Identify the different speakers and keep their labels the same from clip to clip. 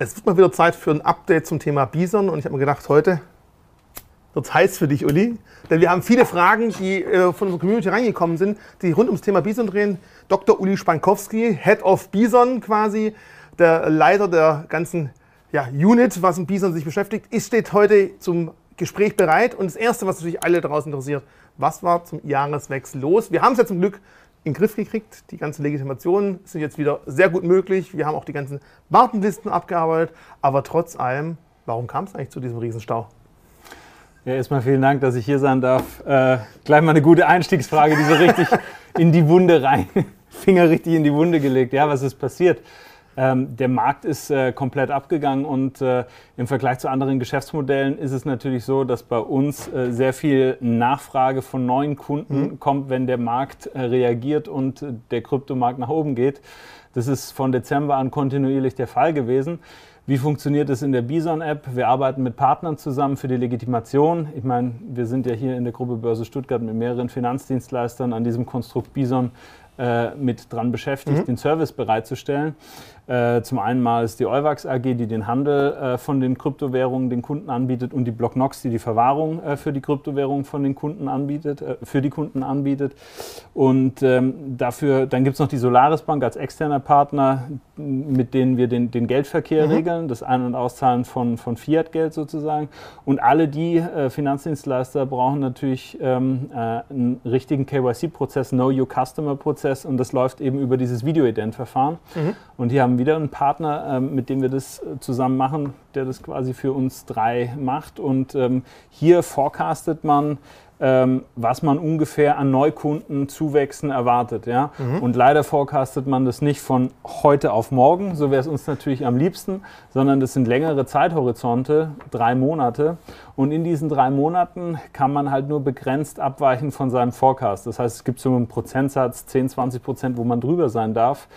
Speaker 1: Es wird mal wieder Zeit für ein Update zum Thema Bison und ich habe mir gedacht, heute wird es heiß für dich, Uli. Denn wir haben viele Fragen, die äh, von unserer Community reingekommen sind, die rund ums Thema Bison drehen. Dr. Uli Spankowski, Head of Bison quasi, der Leiter der ganzen ja, Unit, was mit Bison sich beschäftigt, ist, steht heute zum Gespräch bereit. Und das Erste, was natürlich alle draußen interessiert, was war zum Jahreswechsel los? Wir haben es ja zum Glück in den Griff gekriegt. Die ganzen Legitimationen sind jetzt wieder sehr gut möglich. Wir haben auch die ganzen Wartenlisten abgearbeitet. Aber trotz allem, warum kam es eigentlich zu diesem Riesenstau?
Speaker 2: Ja, erstmal vielen Dank, dass ich hier sein darf. Äh, gleich mal eine gute Einstiegsfrage, die so richtig in die Wunde rein, Finger richtig in die Wunde gelegt. Ja, was ist passiert? Ähm, der Markt ist äh, komplett abgegangen und äh, im Vergleich zu anderen Geschäftsmodellen ist es natürlich so, dass bei uns äh, sehr viel Nachfrage von neuen Kunden mhm. kommt, wenn der Markt äh, reagiert und äh, der Kryptomarkt nach oben geht. Das ist von Dezember an kontinuierlich der Fall gewesen. Wie funktioniert es in der Bison-App? Wir arbeiten mit Partnern zusammen für die Legitimation. Ich meine, wir sind ja hier in der Gruppe Börse Stuttgart mit mehreren Finanzdienstleistern an diesem Konstrukt Bison äh, mit dran beschäftigt, mhm. den Service bereitzustellen. Äh, zum einen mal ist die Euwax AG, die den Handel äh, von den Kryptowährungen den Kunden anbietet und die Blocknox, die die Verwahrung äh, für die Kryptowährungen von den Kunden anbietet, für die Kunden anbietet. Und ähm, dafür, dann gibt es noch die Solaris Bank als externer Partner, mit denen wir den, den Geldverkehr mhm. regeln, das Ein- und Auszahlen von, von Fiat-Geld sozusagen. Und alle die Finanzdienstleister brauchen natürlich ähm, einen richtigen KYC-Prozess, Know Your Customer-Prozess und das läuft eben über dieses Video-Ident-Verfahren. Mhm. Und hier haben wieder einen Partner, ähm, mit dem wir das äh, zusammen machen, der das quasi für uns drei macht. Und ähm, hier forecastet man, ähm, was man ungefähr an Neukundenzuwächsen erwartet. Ja? Mhm. Und leider forecastet man das nicht von heute auf morgen, so wäre es uns natürlich am liebsten, sondern das sind längere Zeithorizonte, drei Monate. Und in diesen drei Monaten kann man halt nur begrenzt abweichen von seinem Forecast. Das heißt, es gibt so einen Prozentsatz, 10, 20 Prozent, wo man drüber sein darf.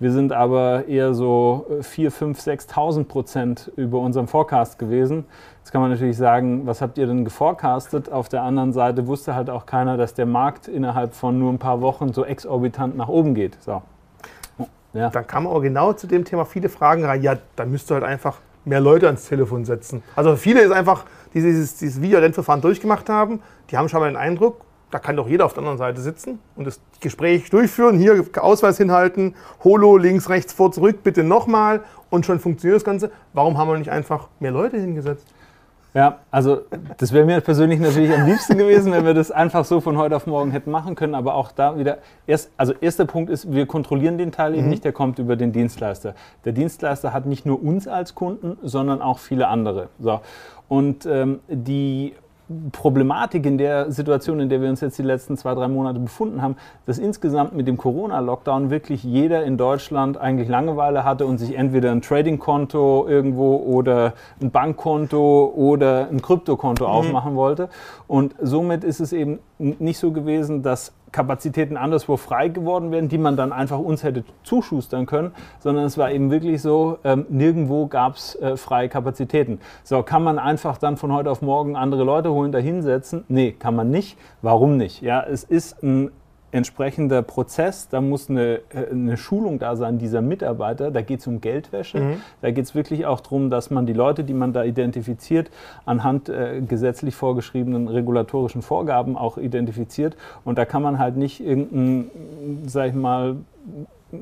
Speaker 2: Wir sind aber eher so 4, 5, 6.000 Prozent über unserem Forecast gewesen. Jetzt kann man natürlich sagen, was habt ihr denn geforecastet? Auf der anderen Seite wusste halt auch keiner, dass der Markt innerhalb von nur ein paar Wochen so exorbitant nach oben geht. So.
Speaker 1: Ja. Da kamen auch genau zu dem Thema viele Fragen rein. Ja, da müsst ihr halt einfach mehr Leute ans Telefon setzen. Also viele ist einfach, die dieses, dieses Videolentverfahren durchgemacht haben, die haben schon mal den Eindruck, da kann doch jeder auf der anderen Seite sitzen und das Gespräch durchführen, hier Ausweis hinhalten, Holo links, rechts, vor, zurück, bitte nochmal und schon funktioniert das Ganze. Warum haben wir nicht einfach mehr Leute hingesetzt?
Speaker 2: Ja, also das wäre mir persönlich natürlich am liebsten gewesen, wenn wir das einfach so von heute auf morgen hätten machen können. Aber auch da wieder, erst, also erster Punkt ist, wir kontrollieren den Teil eben mhm. nicht, der kommt über den Dienstleister. Der Dienstleister hat nicht nur uns als Kunden, sondern auch viele andere. So. Und ähm, die Problematik in der Situation, in der wir uns jetzt die letzten zwei, drei Monate befunden haben, dass insgesamt mit dem Corona-Lockdown wirklich jeder in Deutschland eigentlich Langeweile hatte und sich entweder ein Trading-Konto irgendwo oder ein Bankkonto oder ein Kryptokonto mhm. aufmachen wollte. Und somit ist es eben nicht so gewesen, dass Kapazitäten anderswo frei geworden wären, die man dann einfach uns hätte zuschustern können, sondern es war eben wirklich so, ähm, nirgendwo gab es äh, freie Kapazitäten. So, kann man einfach dann von heute auf morgen andere Leute holen, da hinsetzen? Nee, kann man nicht. Warum nicht? Ja, es ist ein entsprechender Prozess, da muss eine, äh, eine Schulung da sein dieser Mitarbeiter, da geht es um Geldwäsche, mhm. da geht es wirklich auch darum, dass man die Leute, die man da identifiziert, anhand äh, gesetzlich vorgeschriebenen regulatorischen Vorgaben auch identifiziert. Und da kann man halt nicht irgendeinen, sag ich mal,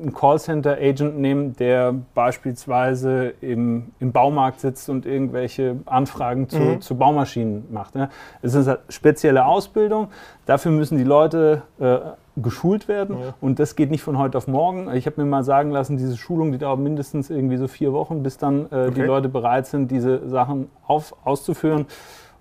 Speaker 2: einen Callcenter-Agent nehmen, der beispielsweise im, im Baumarkt sitzt und irgendwelche Anfragen zu, mhm. zu Baumaschinen macht. Ne? Es ist eine spezielle Ausbildung. Dafür müssen die Leute äh, geschult werden ja. und das geht nicht von heute auf morgen. Ich habe mir mal sagen lassen, diese Schulung, die dauert mindestens irgendwie so vier Wochen, bis dann äh, okay. die Leute bereit sind, diese Sachen auf, auszuführen.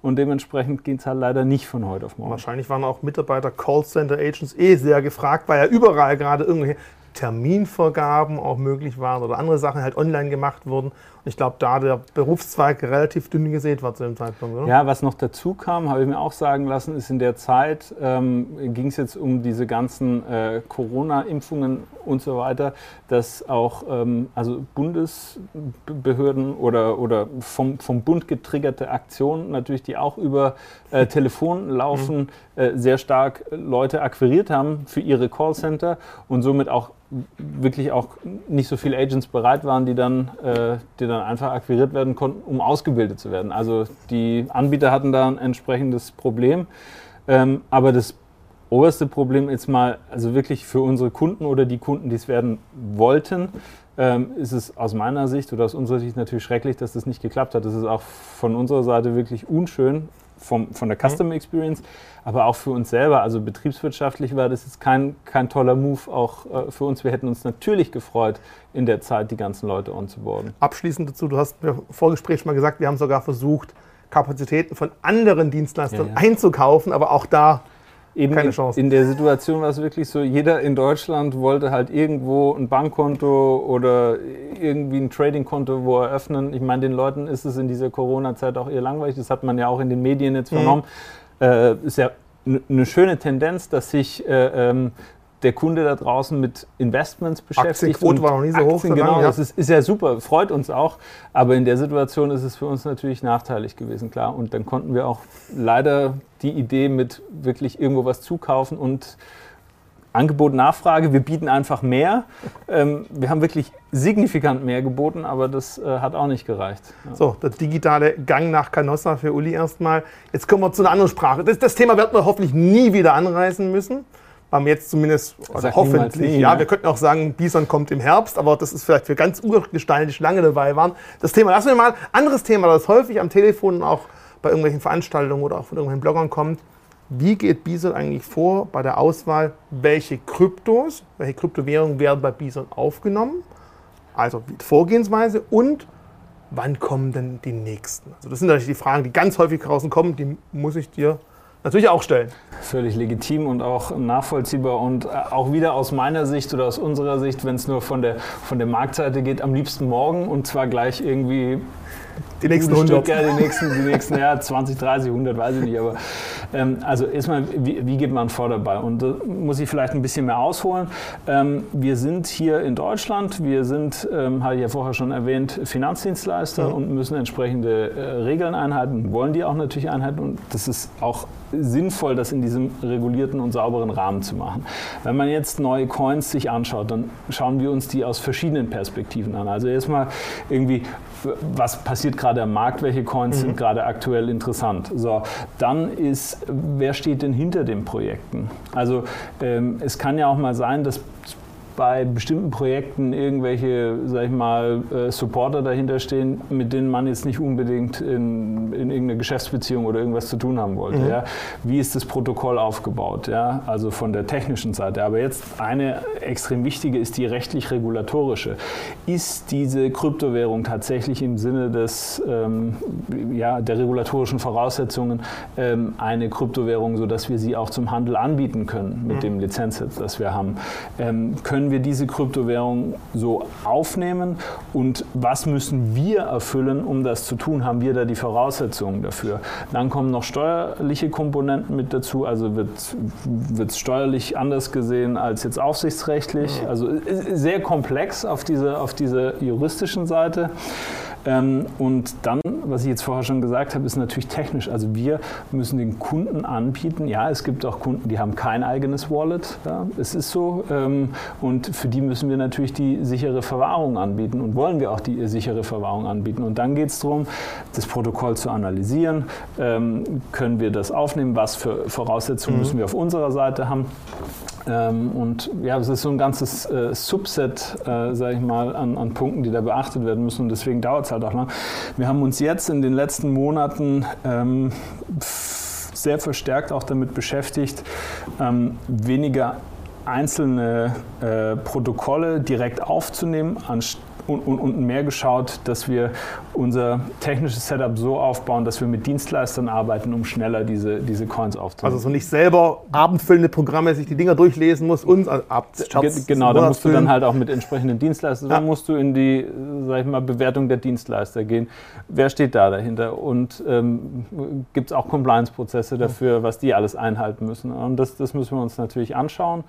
Speaker 2: Und dementsprechend geht es halt leider nicht von heute auf morgen.
Speaker 1: Wahrscheinlich waren auch Mitarbeiter Callcenter Agents eh sehr gefragt, weil ja überall gerade irgendwelche Terminvergaben auch möglich waren oder andere Sachen halt online gemacht wurden. Ich glaube, da der Berufszweig relativ dünn gesät war zu dem Zeitpunkt,
Speaker 2: oder? Ja, was noch dazu kam, habe ich mir auch sagen lassen, ist in der Zeit ähm, ging es jetzt um diese ganzen äh, Corona-Impfungen und so weiter, dass auch ähm, also Bundesbehörden oder, oder vom, vom Bund getriggerte Aktionen natürlich, die auch über äh, Telefon laufen, mhm. äh, sehr stark Leute akquiriert haben für ihre Callcenter und somit auch wirklich auch nicht so viele Agents bereit waren, die dann, äh, die dann einfach akquiriert werden konnten, um ausgebildet zu werden. Also die Anbieter hatten da ein entsprechendes Problem. Ähm, aber das oberste Problem ist mal, also wirklich für unsere Kunden oder die Kunden, die es werden wollten, ähm, ist es aus meiner Sicht oder aus unserer Sicht natürlich schrecklich, dass das nicht geklappt hat. Das ist auch von unserer Seite wirklich unschön, vom, von der Customer. Experience, aber auch für uns selber. Also betriebswirtschaftlich war das jetzt kein, kein toller Move, auch äh, für uns. Wir hätten uns natürlich gefreut, in der Zeit die ganzen Leute onzuboarden.
Speaker 1: Abschließend dazu, du hast mir im Vorgespräch mal gesagt, wir haben sogar versucht, Kapazitäten von anderen Dienstleistern ja, ja. einzukaufen, aber auch da
Speaker 2: Eben keine Chance. In, in der Situation war es wirklich so, jeder in Deutschland wollte halt irgendwo ein Bankkonto oder irgendwie ein Tradingkonto wo eröffnen. Ich meine, den Leuten ist es in dieser Corona-Zeit auch eher langweilig. Das hat man ja auch in den Medien jetzt mhm. vernommen. Mhm. Äh, ist ja eine schöne Tendenz, dass sich äh, ähm, der Kunde da draußen mit Investments beschäftigt.
Speaker 1: Aktienquote war noch nie so hoch.
Speaker 2: Aktien, genau, ja. das ist, ist, ja super, freut uns auch. Aber in der Situation ist es für uns natürlich nachteilig gewesen, klar. Und dann konnten wir auch leider die Idee mit wirklich irgendwo was zukaufen und Angebot, Nachfrage, wir bieten einfach mehr. Ähm, wir haben wirklich signifikant mehr geboten, aber das äh, hat auch nicht gereicht.
Speaker 1: Ja. So, der digitale Gang nach Canossa für Uli erstmal. Jetzt kommen wir zu einer anderen Sprache. Das, das Thema werden wir hoffentlich nie wieder anreißen müssen haben jetzt zumindest, also hoffentlich, nie, ja, ne? wir könnten auch sagen, Bison kommt im Herbst, aber das ist vielleicht für ganz urgestalten, die lange dabei waren. Das Thema, lassen wir mal, anderes Thema, das häufig am Telefon und auch bei irgendwelchen Veranstaltungen oder auch von irgendwelchen Bloggern kommt. Wie geht Bison eigentlich vor bei der Auswahl, welche Kryptos, welche Kryptowährungen werden bei Bison aufgenommen? Also die Vorgehensweise und wann kommen denn die nächsten? Also das sind natürlich die Fragen, die ganz häufig draußen kommen, die muss ich dir natürlich auch stellen.
Speaker 2: Völlig legitim und auch nachvollziehbar und äh, auch wieder aus meiner Sicht oder aus unserer Sicht, wenn es nur von der, von der Marktseite geht, am liebsten morgen und zwar gleich irgendwie
Speaker 1: die nächsten 100.
Speaker 2: Stück, ja, die nächsten, die nächsten ja, 20, 30, 100, weiß ich nicht. Aber ähm, also erstmal, wie, wie, geht man vor dabei? Und da muss ich vielleicht ein bisschen mehr ausholen. Ähm, wir sind hier in Deutschland, wir sind, ähm, hatte ich ja vorher schon erwähnt, Finanzdienstleister mhm. und müssen entsprechende äh, Regeln einhalten, wollen die auch natürlich einhalten. Und das ist auch sinnvoll, das in diesem regulierten und sauberen Rahmen zu machen. Wenn man jetzt neue Coins sich anschaut, dann schauen wir uns die aus verschiedenen Perspektiven an. Also erstmal irgendwie, was passiert gerade am Markt, welche Coins mhm. sind gerade aktuell interessant. So, dann ist, wer steht denn hinter den Projekten? Also ähm, es kann ja auch mal sein, dass bei bestimmten Projekten irgendwelche, sag ich mal, äh, Supporter dahinter stehen, mit denen man jetzt nicht unbedingt in, in irgendeine Geschäftsbeziehung oder irgendwas zu tun haben wollte. Mhm. Ja? Wie ist das Protokoll aufgebaut? Ja? Also von der technischen Seite. Aber jetzt eine extrem wichtige ist die rechtlich-regulatorische. Ist diese Kryptowährung tatsächlich im Sinne des, ähm, ja, der regulatorischen Voraussetzungen ähm, eine Kryptowährung, sodass wir sie auch zum Handel anbieten können mit mhm. dem Lizenzsatz, das wir haben? Ähm, können können wir diese Kryptowährung so aufnehmen und was müssen wir erfüllen, um das zu tun? Haben wir da die Voraussetzungen dafür? Dann kommen noch steuerliche Komponenten mit dazu, also wird es steuerlich anders gesehen als jetzt aufsichtsrechtlich. Also sehr komplex auf dieser auf diese juristischen Seite. Ähm, und dann, was ich jetzt vorher schon gesagt habe, ist natürlich technisch. Also wir müssen den Kunden anbieten. Ja, es gibt auch Kunden, die haben kein eigenes Wallet. Ja, es ist so. Ähm, und für die müssen wir natürlich die sichere Verwahrung anbieten und wollen wir auch die sichere Verwahrung anbieten. Und dann geht es darum, das Protokoll zu analysieren. Ähm, können wir das aufnehmen? Was für Voraussetzungen mhm. müssen wir auf unserer Seite haben? Ähm, und ja, es ist so ein ganzes äh, Subset, äh, sage ich mal, an, an, Punkten, die da beachtet werden müssen. Und deswegen dauert es halt auch lang. Wir haben uns jetzt in den letzten Monaten ähm, sehr verstärkt auch damit beschäftigt, ähm, weniger einzelne äh, Protokolle direkt aufzunehmen, anstatt und, und, und mehr geschaut, dass wir unser technisches Setup so aufbauen, dass wir mit Dienstleistern arbeiten, um schneller diese, diese Coins aufzunehmen.
Speaker 1: Also so nicht selber abendfüllende Programme sich die Dinger durchlesen muss und also ab
Speaker 2: Genau, da musst du dann halt auch mit entsprechenden Dienstleistern, ja. dann musst du in die, sag ich mal, Bewertung der Dienstleister gehen. Wer steht da dahinter? Und ähm, gibt es auch Compliance-Prozesse dafür, was die alles einhalten müssen? Und das, das müssen wir uns natürlich anschauen.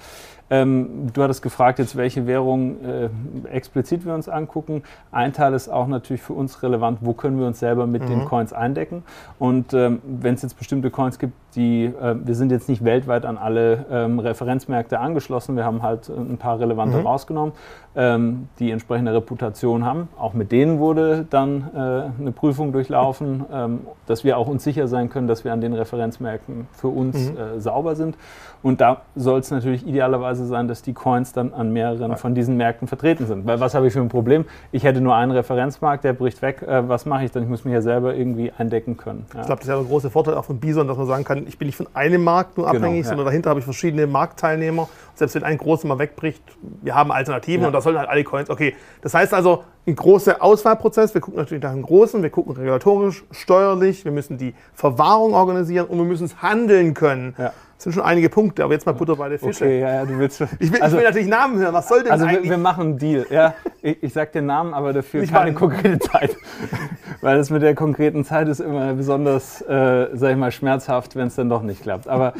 Speaker 2: Ähm, du hattest gefragt, jetzt welche Währung äh, explizit wir uns angucken. Ein Teil ist auch natürlich für uns relevant, wo können wir uns selber mit mhm. den Coins eindecken. Und ähm, wenn es jetzt bestimmte Coins gibt, die, äh, wir sind jetzt nicht weltweit an alle ähm, Referenzmärkte angeschlossen, wir haben halt ein paar relevante mhm. rausgenommen, ähm, die entsprechende Reputation haben. Auch mit denen wurde dann äh, eine Prüfung durchlaufen, ähm, dass wir auch uns sicher sein können, dass wir an den Referenzmärkten für uns mhm. äh, sauber sind. Und da soll es natürlich idealerweise sein, dass die Coins dann an mehreren ja. von diesen Märkten vertreten sind. Weil was habe ich für ein Problem? Ich hätte nur einen Referenzmarkt, der bricht weg. Äh, was mache ich dann? Ich muss mich ja selber irgendwie eindecken können.
Speaker 1: Ja. Ich glaube, das ist ja der große Vorteil auch von Bison, dass man sagen kann, ich bin nicht von einem Markt nur genau, abhängig, genau, ja. sondern dahinter habe ich verschiedene Marktteilnehmer. Selbst wenn ein großer mal wegbricht, wir haben Alternativen und da sollen halt alle Coins. Okay, das heißt also, ein großer Auswahlprozess. Wir gucken natürlich nach einem großen, wir gucken regulatorisch, steuerlich, wir müssen die Verwahrung organisieren und wir müssen es handeln können. Ja. Das sind schon einige Punkte, aber jetzt mal Butter bei der Fische.
Speaker 2: Okay, ja, ja, du willst
Speaker 1: ich, will, also, ich will natürlich Namen hören. Was soll denn
Speaker 2: also
Speaker 1: eigentlich?
Speaker 2: Wir, wir machen einen Deal. Ja, ich, ich sag den Namen, aber dafür Nicht keine konkrete Zeit. Weil es mit der konkreten Zeit ist immer besonders, äh, sag ich mal, schmerzhaft, wenn es dann doch nicht klappt. Aber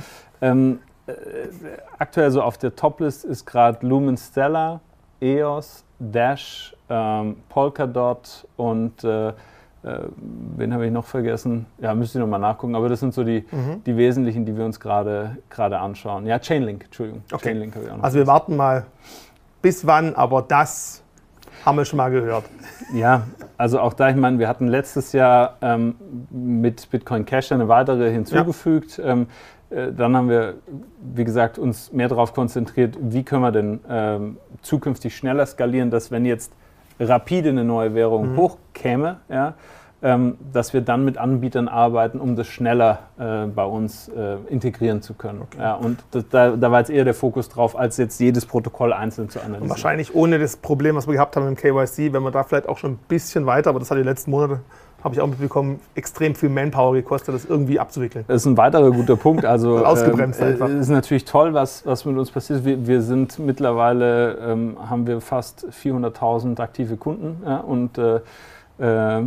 Speaker 2: ähm, äh, aktuell so auf der Toplist ist gerade Lumen Stellar, EOS, Dash, ähm, Polkadot und äh, äh, wen habe ich noch vergessen? Ja, müsste ich nochmal nachgucken, aber das sind so die, mhm. die wesentlichen, die wir uns gerade anschauen. Ja, Chainlink, Entschuldigung.
Speaker 1: Okay. Chainlink habe ich auch noch. Also wir warten mal, bis wann, aber das haben wir schon mal gehört.
Speaker 2: Ja, also auch da, ich meine, wir hatten letztes Jahr ähm, mit Bitcoin Cash eine weitere hinzugefügt. Ja. Ähm, äh, dann haben wir, wie gesagt, uns mehr darauf konzentriert, wie können wir denn ähm, zukünftig schneller skalieren, dass wenn jetzt rapide eine neue Währung mhm. hochkäme, ja, ähm, dass wir dann mit Anbietern arbeiten, um das schneller äh, bei uns äh, integrieren zu können. Okay. Ja, und das, da, da, war jetzt eher der Fokus drauf, als jetzt jedes Protokoll einzeln zu analysieren. Und
Speaker 1: wahrscheinlich ohne das Problem, was wir gehabt haben im KYC, wenn wir da vielleicht auch schon ein bisschen weiter, aber das hat die letzten Monate habe ich auch mitbekommen, extrem viel Manpower gekostet, das irgendwie abzuwickeln.
Speaker 2: Das ist ein weiterer guter Punkt. Also
Speaker 1: ausgebremst
Speaker 2: äh, einfach. ist natürlich toll, was, was mit uns passiert. Wir, wir sind mittlerweile ähm, haben wir fast 400.000 aktive Kunden ja, und äh, äh,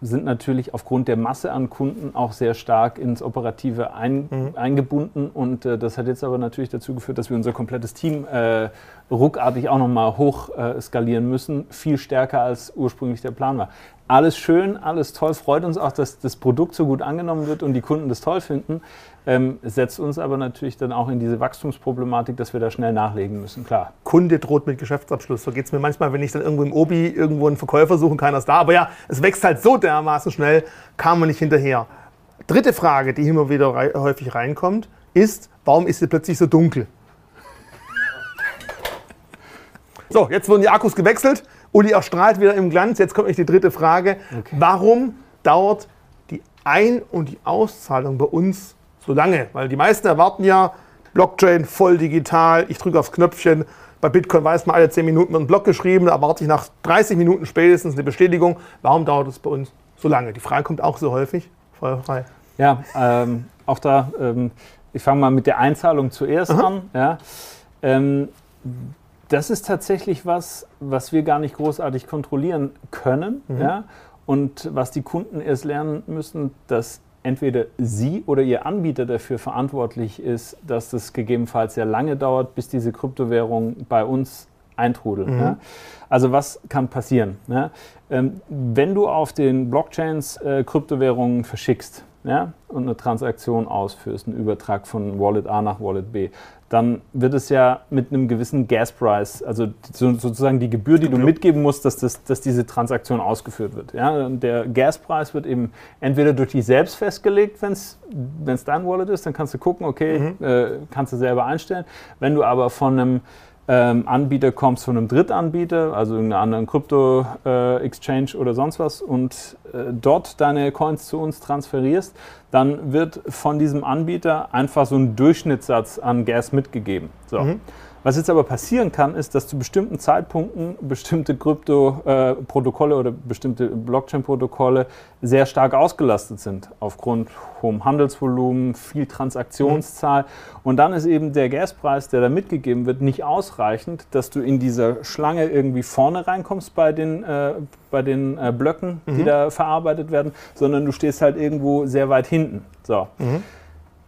Speaker 2: sind natürlich aufgrund der Masse an Kunden auch sehr stark ins Operative ein, mhm. eingebunden. Und äh, das hat jetzt aber natürlich dazu geführt, dass wir unser komplettes Team äh, ruckartig auch nochmal hoch äh, skalieren müssen, viel stärker als ursprünglich der Plan war alles schön, alles toll, freut uns auch, dass das Produkt so gut angenommen wird und die Kunden das toll finden, ähm, setzt uns aber natürlich dann auch in diese Wachstumsproblematik, dass wir da schnell nachlegen müssen, klar.
Speaker 1: Kunde droht mit Geschäftsabschluss. So geht es mir manchmal, wenn ich dann irgendwo im Obi irgendwo einen Verkäufer suche und keiner ist da. Aber ja, es wächst halt so dermaßen schnell, kam man nicht hinterher. Dritte Frage, die immer wieder rei häufig reinkommt, ist, warum ist es plötzlich so dunkel? So, jetzt wurden die Akkus gewechselt. Uli erstrahlt wieder im Glanz. Jetzt kommt die dritte Frage. Okay. Warum dauert die Ein- und die Auszahlung bei uns so lange? Weil die meisten erwarten ja, Blockchain voll digital, ich drücke aufs Knöpfchen. Bei Bitcoin weiß man, alle 10 Minuten wird ein Block geschrieben, da erwarte ich nach 30 Minuten spätestens eine Bestätigung. Warum dauert es bei uns so lange? Die Frage kommt auch so häufig.
Speaker 2: Feuerfrei. Ja, ähm, auch da, ähm, ich fange mal mit der Einzahlung zuerst Aha. an. Ja. Ähm, das ist tatsächlich was, was wir gar nicht großartig kontrollieren können. Mhm. Ja? Und was die Kunden erst lernen müssen, dass entweder sie oder ihr Anbieter dafür verantwortlich ist, dass das gegebenenfalls sehr lange dauert, bis diese Kryptowährung bei uns eintrudelt. Mhm. Ja? Also was kann passieren? Ja? Ähm, wenn du auf den Blockchains äh, Kryptowährungen verschickst ja, und eine Transaktion ausführst, einen Übertrag von Wallet A nach Wallet B, dann wird es ja mit einem gewissen Gaspreis, also sozusagen die Gebühr, die du mitgeben musst, dass, das, dass diese Transaktion ausgeführt wird. Ja, der Gaspreis wird eben entweder durch dich selbst festgelegt, wenn es dein Wallet ist, dann kannst du gucken, okay, mhm. äh, kannst du selber einstellen. Wenn du aber von einem ähm, Anbieter kommst von einem Drittanbieter, also irgendeiner anderen Krypto-Exchange äh, oder sonst was und äh, dort deine Coins zu uns transferierst, dann wird von diesem Anbieter einfach so ein Durchschnittssatz an Gas mitgegeben. So. Mhm. Was jetzt aber passieren kann, ist, dass zu bestimmten Zeitpunkten bestimmte Krypto-Protokolle oder bestimmte Blockchain-Protokolle sehr stark ausgelastet sind, aufgrund hohem Handelsvolumen, viel Transaktionszahl. Und dann ist eben der Gaspreis, der da mitgegeben wird, nicht ausreichend, dass du in dieser Schlange irgendwie vorne reinkommst bei den, äh, bei den äh, Blöcken, die mhm. da verarbeitet werden, sondern du stehst halt irgendwo sehr weit hinten. So. Mhm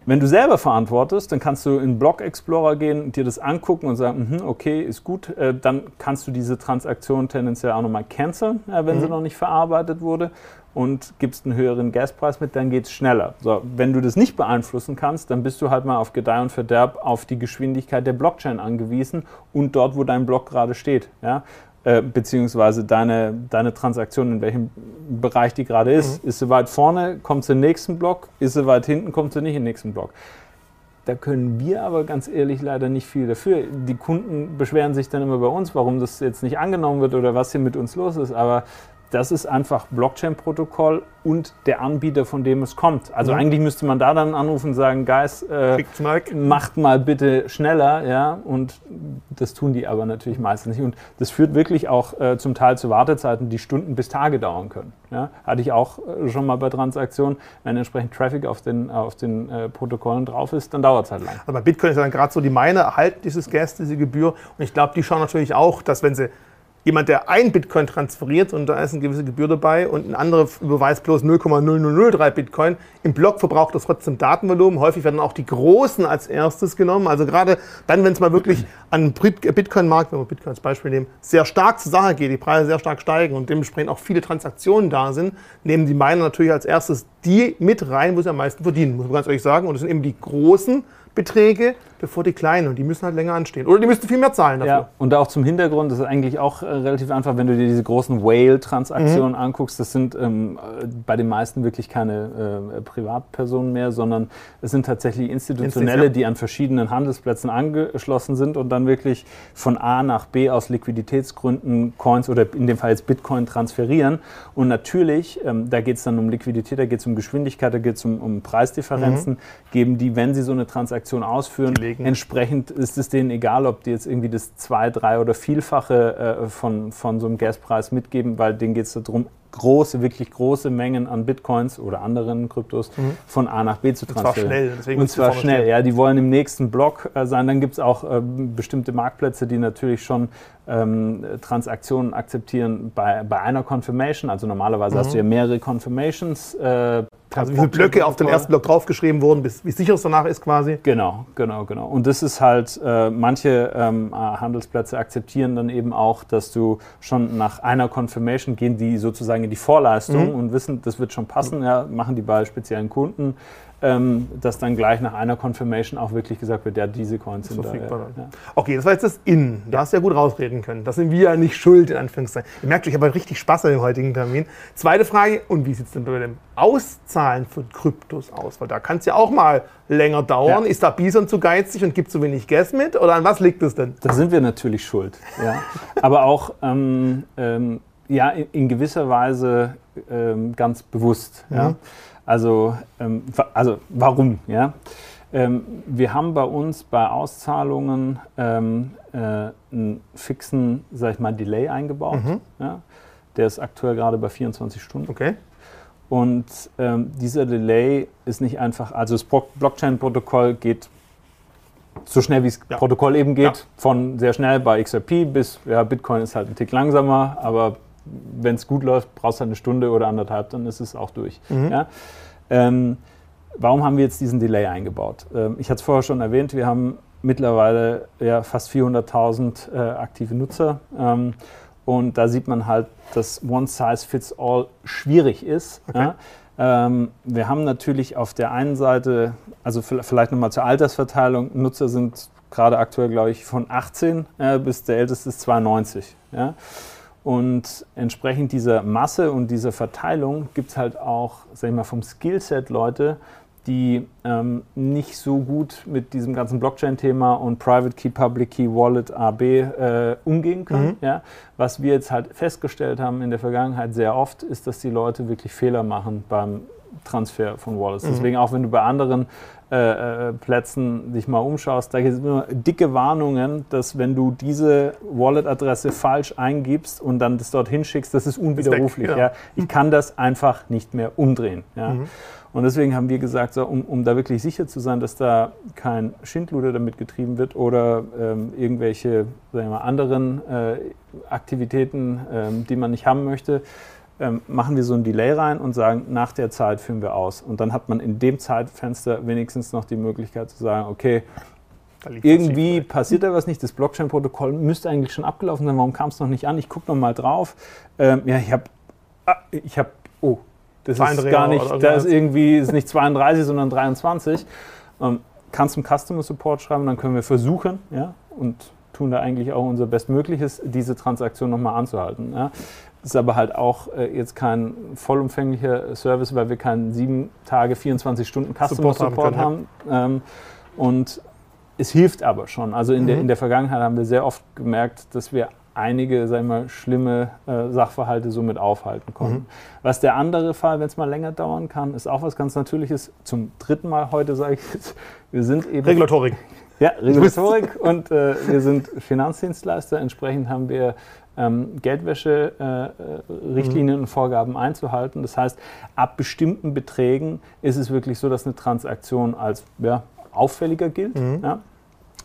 Speaker 2: wenn du selber verantwortest, dann kannst du in Block Explorer gehen, dir das angucken und sagen, mhm, okay, ist gut. Äh, dann kannst du diese Transaktion tendenziell auch nochmal canceln, äh, wenn mhm. sie noch nicht verarbeitet wurde und gibst einen höheren Gaspreis mit, dann geht es schneller. So, wenn du das nicht beeinflussen kannst, dann bist du halt mal auf Gedeih und Verderb auf die Geschwindigkeit der Blockchain angewiesen und dort, wo dein Block gerade steht. Ja? Äh, beziehungsweise deine, deine Transaktion, in welchem Bereich die gerade ist. Mhm. Ist sie weit vorne, kommt sie in den nächsten Block, ist sie weit hinten, kommt sie nicht in den nächsten Block. Da können wir aber ganz ehrlich leider nicht viel dafür. Die Kunden beschweren sich dann immer bei uns, warum das jetzt nicht angenommen wird oder was hier mit uns los ist. Aber das ist einfach Blockchain-Protokoll und der Anbieter, von dem es kommt. Also mhm. eigentlich müsste man da dann anrufen und sagen, Guys, äh, macht mal bitte schneller, ja. Und das tun die aber natürlich meistens nicht. Und das führt wirklich auch äh, zum Teil zu Wartezeiten, die Stunden bis Tage dauern können. Ja? Hatte ich auch äh, schon mal bei Transaktionen, wenn entsprechend Traffic auf den, auf den äh, Protokollen drauf ist, dann dauert es halt lang.
Speaker 1: Also bei Bitcoin ist dann gerade so, die Miner erhalten dieses Gas, diese Gebühr. Und ich glaube, die schauen natürlich auch, dass wenn sie jemand, der ein Bitcoin transferiert und da ist eine gewisse Gebühr dabei und ein anderer überweist bloß 0,0003 Bitcoin, im Block verbraucht das trotzdem Datenvolumen. Häufig werden auch die Großen als erstes genommen. Also gerade dann, wenn es mal wirklich an Bitcoin-Markt, wenn wir Bitcoin als Beispiel nehmen, sehr stark zur Sache geht, die Preise sehr stark steigen und dementsprechend auch viele Transaktionen da sind, nehmen die Miner natürlich als erstes die mit rein, wo sie am meisten verdienen, muss man ganz ehrlich sagen. Und das sind eben die Großen, Beträge, bevor die kleinen. Und die müssen halt länger anstehen. Oder die müssten viel mehr zahlen
Speaker 2: dafür. Ja, und auch zum Hintergrund, das ist eigentlich auch äh, relativ einfach, wenn du dir diese großen Whale-Transaktionen mhm. anguckst. Das sind ähm, bei den meisten wirklich keine äh, Privatpersonen mehr, sondern es sind tatsächlich institutionelle, die an verschiedenen Handelsplätzen angeschlossen sind und dann wirklich von A nach B aus Liquiditätsgründen Coins oder in dem Fall jetzt Bitcoin transferieren. Und natürlich, ähm, da geht es dann um Liquidität, da geht es um Geschwindigkeit, da geht es um, um Preisdifferenzen, mhm. geben die, wenn sie so eine Transaktion Transaktion ausführen. Entsprechend ist es denen egal, ob die jetzt irgendwie das zwei, drei oder vielfache äh, von, von so einem Gaspreis mitgeben, weil denen geht es darum, große, wirklich große Mengen an Bitcoins oder anderen Kryptos mhm. von A nach B zu transferieren. Und zwar schnell. Und zwar schnell, ja. Die wollen im nächsten Block äh, sein. Dann gibt es auch äh, bestimmte Marktplätze, die natürlich schon ähm, Transaktionen akzeptieren bei, bei einer Confirmation. Also normalerweise mhm. hast du ja mehrere Confirmations.
Speaker 1: Äh, also wie viele Blöcke auf den ersten Block draufgeschrieben wurden, bis, wie sicher es danach ist quasi.
Speaker 2: Genau, genau, genau. Und das ist halt, äh, manche ähm, Handelsplätze akzeptieren dann eben auch, dass du schon nach einer Confirmation gehen, die sozusagen in die Vorleistung mhm. und wissen, das wird schon passen, ja, machen die bei speziellen Kunden ähm, dass dann gleich nach einer Confirmation auch wirklich gesagt wird, ja, diese Coins sind da. Ja,
Speaker 1: ja. Okay, das war jetzt das In. Da hast du ja gut rausreden können. Das sind wir ja nicht schuld, in Anführungszeichen. Ihr merkt, ich habe richtig Spaß an dem heutigen Termin. Zweite Frage, und wie sieht es denn bei dem Auszahlen von Kryptos aus? Weil da kann es ja auch mal länger dauern. Ja. Ist da Bison zu geizig und gibt zu wenig Gas mit? Oder an was liegt es denn?
Speaker 2: Da sind wir natürlich schuld. Ja. Aber auch ähm, ähm, ja, in, in, gewisser Weise ähm, ganz bewusst. Mhm. Ja. Also, ähm, also warum? Ja? Ähm, wir haben bei uns bei Auszahlungen ähm, äh, einen fixen, sag ich mal, Delay eingebaut. Mhm. Ja? Der ist aktuell gerade bei 24 Stunden.
Speaker 1: Okay.
Speaker 2: Und ähm, dieser Delay ist nicht einfach, also das Blockchain-Protokoll geht so schnell wie es ja. Protokoll eben geht, ja. von sehr schnell bei XRP bis, ja, Bitcoin ist halt ein Tick langsamer, aber wenn es gut läuft, brauchst du halt eine Stunde oder anderthalb, dann ist es auch durch. Mhm. Ja? Ähm, warum haben wir jetzt diesen Delay eingebaut? Ähm, ich hatte es vorher schon erwähnt, wir haben mittlerweile ja, fast 400.000 äh, aktive Nutzer. Ähm, und da sieht man halt, dass One Size Fits All schwierig ist. Okay. Ja? Ähm, wir haben natürlich auf der einen Seite, also vielleicht nochmal zur Altersverteilung, Nutzer sind gerade aktuell, glaube ich, von 18 äh, bis der älteste ist 92. Ja? Und entsprechend dieser Masse und dieser Verteilung gibt es halt auch, sag ich mal, vom Skillset Leute, die ähm, nicht so gut mit diesem ganzen Blockchain-Thema und Private Key, Public Key, Wallet, AB äh, umgehen können. Mhm. Ja? Was wir jetzt halt festgestellt haben in der Vergangenheit sehr oft, ist, dass die Leute wirklich Fehler machen beim Transfer von Wallets. Mhm. Deswegen auch wenn du bei anderen äh, äh, Plätzen dich mal umschaust, da gibt es immer dicke Warnungen, dass wenn du diese Wallet-Adresse falsch eingibst und dann das dort hinschickst, das ist unwiderruflich. Weg, ja. ja. Ich kann das einfach nicht mehr umdrehen. Ja. Mhm. Und deswegen haben wir gesagt, so, um, um, da wirklich sicher zu sein, dass da kein Schindluder damit getrieben wird oder ähm, irgendwelche sagen wir mal, anderen äh, Aktivitäten, ähm, die man nicht haben möchte, ähm, machen wir so ein Delay rein und sagen, nach der Zeit führen wir aus. Und dann hat man in dem Zeitfenster wenigstens noch die Möglichkeit zu sagen, okay, irgendwie passiert da was nicht. Das Blockchain-Protokoll müsste eigentlich schon abgelaufen sein. Warum kam es noch nicht an? Ich gucke noch mal drauf. Ähm, ja, ich habe, ah, ich habe, oh, das ist gar nicht, da ist irgendwie ist nicht 32, sondern 23. Ähm, kannst zum Customer Support schreiben, dann können wir versuchen, ja, und tun da eigentlich auch unser Bestmögliches, diese Transaktion nochmal anzuhalten. Ja. Das ist aber halt auch äh, jetzt kein vollumfänglicher Service, weil wir keinen sieben Tage, 24 Stunden Customer Support, Support haben. haben. Ähm, und es hilft aber schon. Also in, mhm. der, in der Vergangenheit haben wir sehr oft gemerkt, dass wir einige, sagen wir mal, schlimme äh, Sachverhalte somit aufhalten konnten. Mhm. Was der andere Fall, wenn es mal länger dauern kann, ist auch was ganz Natürliches. Zum dritten Mal heute sage ich jetzt, wir sind eben...
Speaker 1: Regulatorik.
Speaker 2: Ja, Regulatorik und äh, wir sind Finanzdienstleister. Entsprechend haben wir ähm, Geldwäsche-Richtlinien äh, mhm. und Vorgaben einzuhalten. Das heißt, ab bestimmten Beträgen ist es wirklich so, dass eine Transaktion als ja, auffälliger gilt. Mhm. Ja?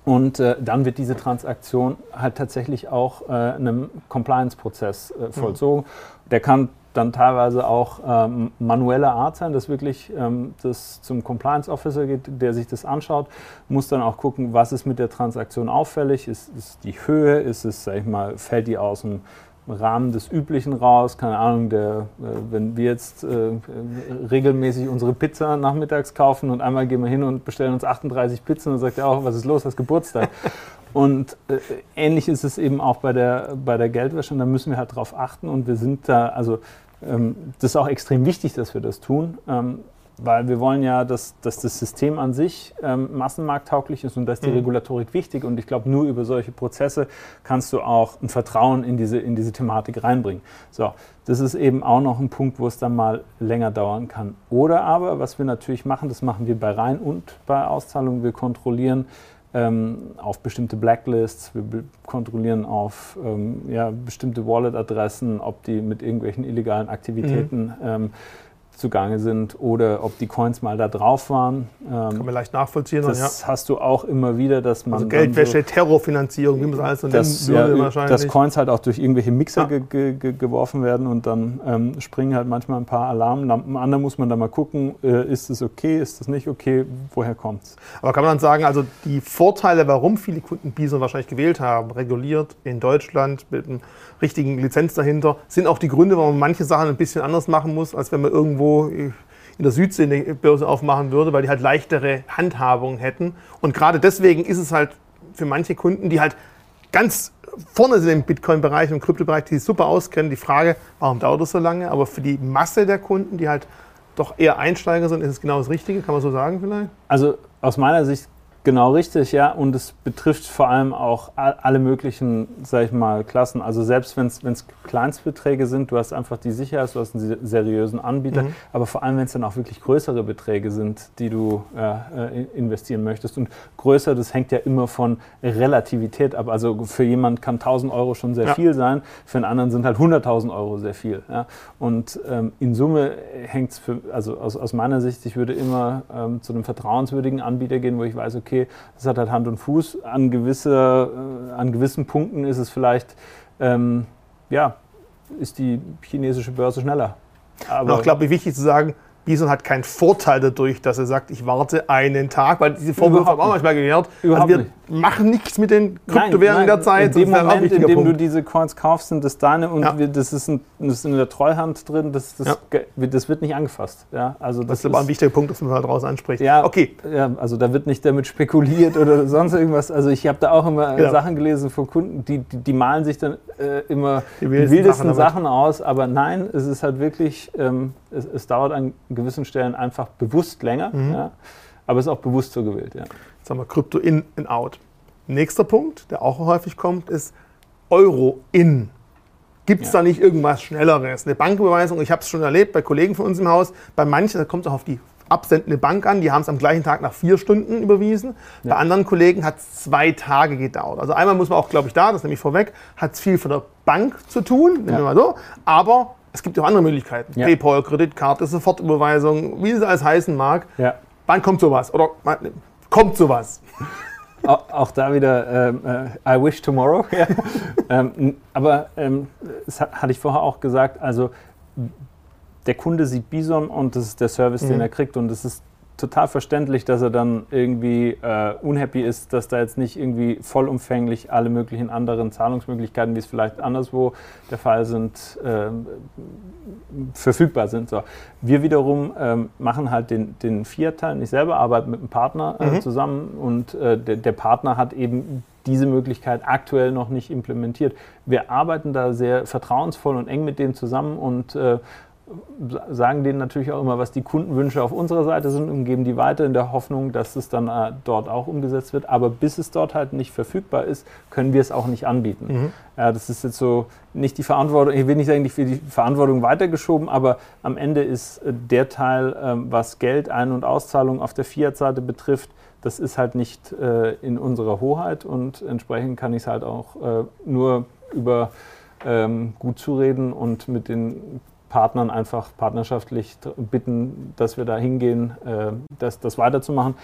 Speaker 2: Und äh, dann wird diese Transaktion halt tatsächlich auch äh, einem Compliance-Prozess äh, vollzogen. Mhm. Der kann dann teilweise auch ähm, manueller Art sein, dass wirklich ähm, das zum Compliance Officer geht, der sich das anschaut, muss dann auch gucken, was ist mit der Transaktion auffällig, ist, ist die Höhe, ist es, sag ich mal, fällt die aus dem Rahmen des Üblichen raus, keine Ahnung, der, äh, wenn wir jetzt äh, regelmäßig unsere Pizza nachmittags kaufen und einmal gehen wir hin und bestellen uns 38 Pizzen, dann sagt er auch, was ist los, was Geburtstag? Und äh, ähnlich ist es eben auch bei der, bei der Geldwäsche und da müssen wir halt drauf achten und wir sind da, also das ist auch extrem wichtig, dass wir das tun. Ähm, weil wir wollen ja, dass, dass das System an sich ähm, massenmarkttauglich ist und da ist die mhm. Regulatorik wichtig. Und ich glaube, nur über solche Prozesse kannst du auch ein Vertrauen in diese, in diese Thematik reinbringen. So, das ist eben auch noch ein Punkt, wo es dann mal länger dauern kann. Oder aber, was wir natürlich machen, das machen wir bei Rein- und bei Auszahlungen, wir kontrollieren ähm, auf bestimmte Blacklists, wir kontrollieren auf ähm, ja, bestimmte Wallet-Adressen, ob die mit irgendwelchen illegalen Aktivitäten mhm. ähm, zugange sind oder ob die Coins mal da drauf waren.
Speaker 1: Ähm, Kann man leicht nachvollziehen.
Speaker 2: Das ja. hast du auch immer wieder, dass man.
Speaker 1: Also Geldwäsche, so, Terrorfinanzierung, wie man es alles so
Speaker 2: das, nennen würde ja, wahrscheinlich. Dass Coins halt auch durch irgendwelche Mixer ja. ge ge geworfen werden und dann ähm, springen halt manchmal ein paar Alarmlampen an. Da muss man da mal gucken, äh, ist es okay, ist es nicht okay, woher kommt es.
Speaker 1: Aber kann man dann sagen, also die Vorteile, warum viele Kunden Bison wahrscheinlich gewählt haben, reguliert in Deutschland mit einem richtigen Lizenz dahinter, sind auch die Gründe, warum man manche Sachen ein bisschen anders machen muss, als wenn man irgendwo in der Südsee eine Börse aufmachen würde, weil die halt leichtere Handhabung hätten. Und gerade deswegen ist es halt für manche Kunden, die halt ganz vorne sind im Bitcoin-Bereich und Kryptobereich, die sich super auskennen, die Frage, warum dauert das so lange? Aber für die Masse der Kunden, die halt doch eher Einsteiger sind, ist es genau das Richtige, kann man so sagen vielleicht?
Speaker 2: Also aus meiner Sicht Genau, richtig, ja. Und es betrifft vor allem auch alle möglichen, sag ich mal, Klassen. Also selbst wenn es Kleinstbeträge sind, du hast einfach die Sicherheit, du hast einen seriösen Anbieter, mhm. aber vor allem, wenn es dann auch wirklich größere Beträge sind, die du äh, investieren möchtest. Und größer, das hängt ja immer von Relativität ab. Also für jemanden kann 1000 Euro schon sehr ja. viel sein, für einen anderen sind halt 100.000 Euro sehr viel. Ja. Und ähm, in Summe hängt es, also aus, aus meiner Sicht, ich würde immer ähm, zu einem vertrauenswürdigen Anbieter gehen, wo ich weiß, okay, okay, das hat halt Hand und Fuß. An, gewisse, äh, an gewissen Punkten ist es vielleicht, ähm, ja, ist die chinesische Börse schneller.
Speaker 1: Aber auch, glaube ich, wichtig zu sagen, Bison hat keinen Vorteil dadurch, dass er sagt, ich warte einen Tag, weil diese Vorwürfe haben auch manchmal gehört.
Speaker 2: Überhaupt
Speaker 1: also wir
Speaker 2: nicht.
Speaker 1: machen nichts mit den Kryptowährungen der Zeit.
Speaker 2: In dem Moment, in dem Punkt. du diese Coins kaufst, sind das deine und ja. wir, das, ist ein, das, ist in der Treuhand drin, das, das, ja. das wird nicht angefasst. Ja, also
Speaker 1: das, das ist aber ein wichtiger Punkt, dass man halt raus anspricht.
Speaker 2: Ja, okay. Ja, also da wird nicht damit spekuliert oder sonst irgendwas. Also ich habe da auch immer genau. Sachen gelesen von Kunden, die, die, die malen sich dann äh, immer die, die wildesten Sachen, Sachen, aus, aber nein, es ist halt wirklich... Ähm, es, es, dauert an gewissen Stellen einfach bewusst länger, mhm. ja, aber es ist auch bewusst so gewählt. Ja.
Speaker 1: Jetzt haben wir Krypto in und out. Nächster Punkt, der auch häufig kommt, ist Euro in. Gibt es ja. da nicht irgendwas Schnelleres? Eine Banküberweisung, ich habe es schon erlebt bei Kollegen von uns im Haus, bei manchen, da kommt es auch auf die absendende Bank an, die haben es am gleichen Tag nach vier Stunden überwiesen. Ja. Bei anderen Kollegen hat es zwei Tage gedauert. Also einmal muss man auch, glaube ich, da, das nehme ich vorweg, hat es viel von der Bank zu tun, nehmen wir mal so, aber es gibt auch andere Möglichkeiten. Ja. PayPal, Kreditkarte, Sofortüberweisung, wie es alles heißen mag. Ja. Wann kommt sowas? Oder kommt sowas?
Speaker 2: Auch, auch da wieder ähm, äh, I wish tomorrow. Ja. ähm, aber ähm, das hatte ich vorher auch gesagt, also der Kunde sieht Bison und das ist der Service, mhm. den er kriegt und es ist total verständlich, dass er dann irgendwie äh, unhappy ist, dass da jetzt nicht irgendwie vollumfänglich alle möglichen anderen Zahlungsmöglichkeiten, wie es vielleicht anderswo der Fall sind, äh, verfügbar sind. So. Wir wiederum äh, machen halt den, den Fiat-Teil. Ich selber arbeite mit einem Partner äh, mhm. zusammen und äh, der, der Partner hat eben diese Möglichkeit aktuell noch nicht implementiert. Wir arbeiten da sehr vertrauensvoll und eng mit denen zusammen und äh, sagen denen natürlich auch immer, was die Kundenwünsche auf unserer Seite sind und geben die weiter in der Hoffnung, dass es dann äh, dort auch umgesetzt wird. Aber bis es dort halt nicht verfügbar ist, können wir es auch nicht anbieten. Mhm. Ja, das ist jetzt so nicht die Verantwortung, ich will nicht sagen, für die Verantwortung weitergeschoben, aber am Ende ist äh, der Teil, äh, was Geld, Ein- und Auszahlung auf der Fiat-Seite betrifft, das ist halt nicht äh, in unserer Hoheit und entsprechend kann ich es halt auch nur über ähm, gut zureden und mit den Partnern einfach partnerschaftlich bitten, dass wir da hingehen, äh, das, das weiterzumachen.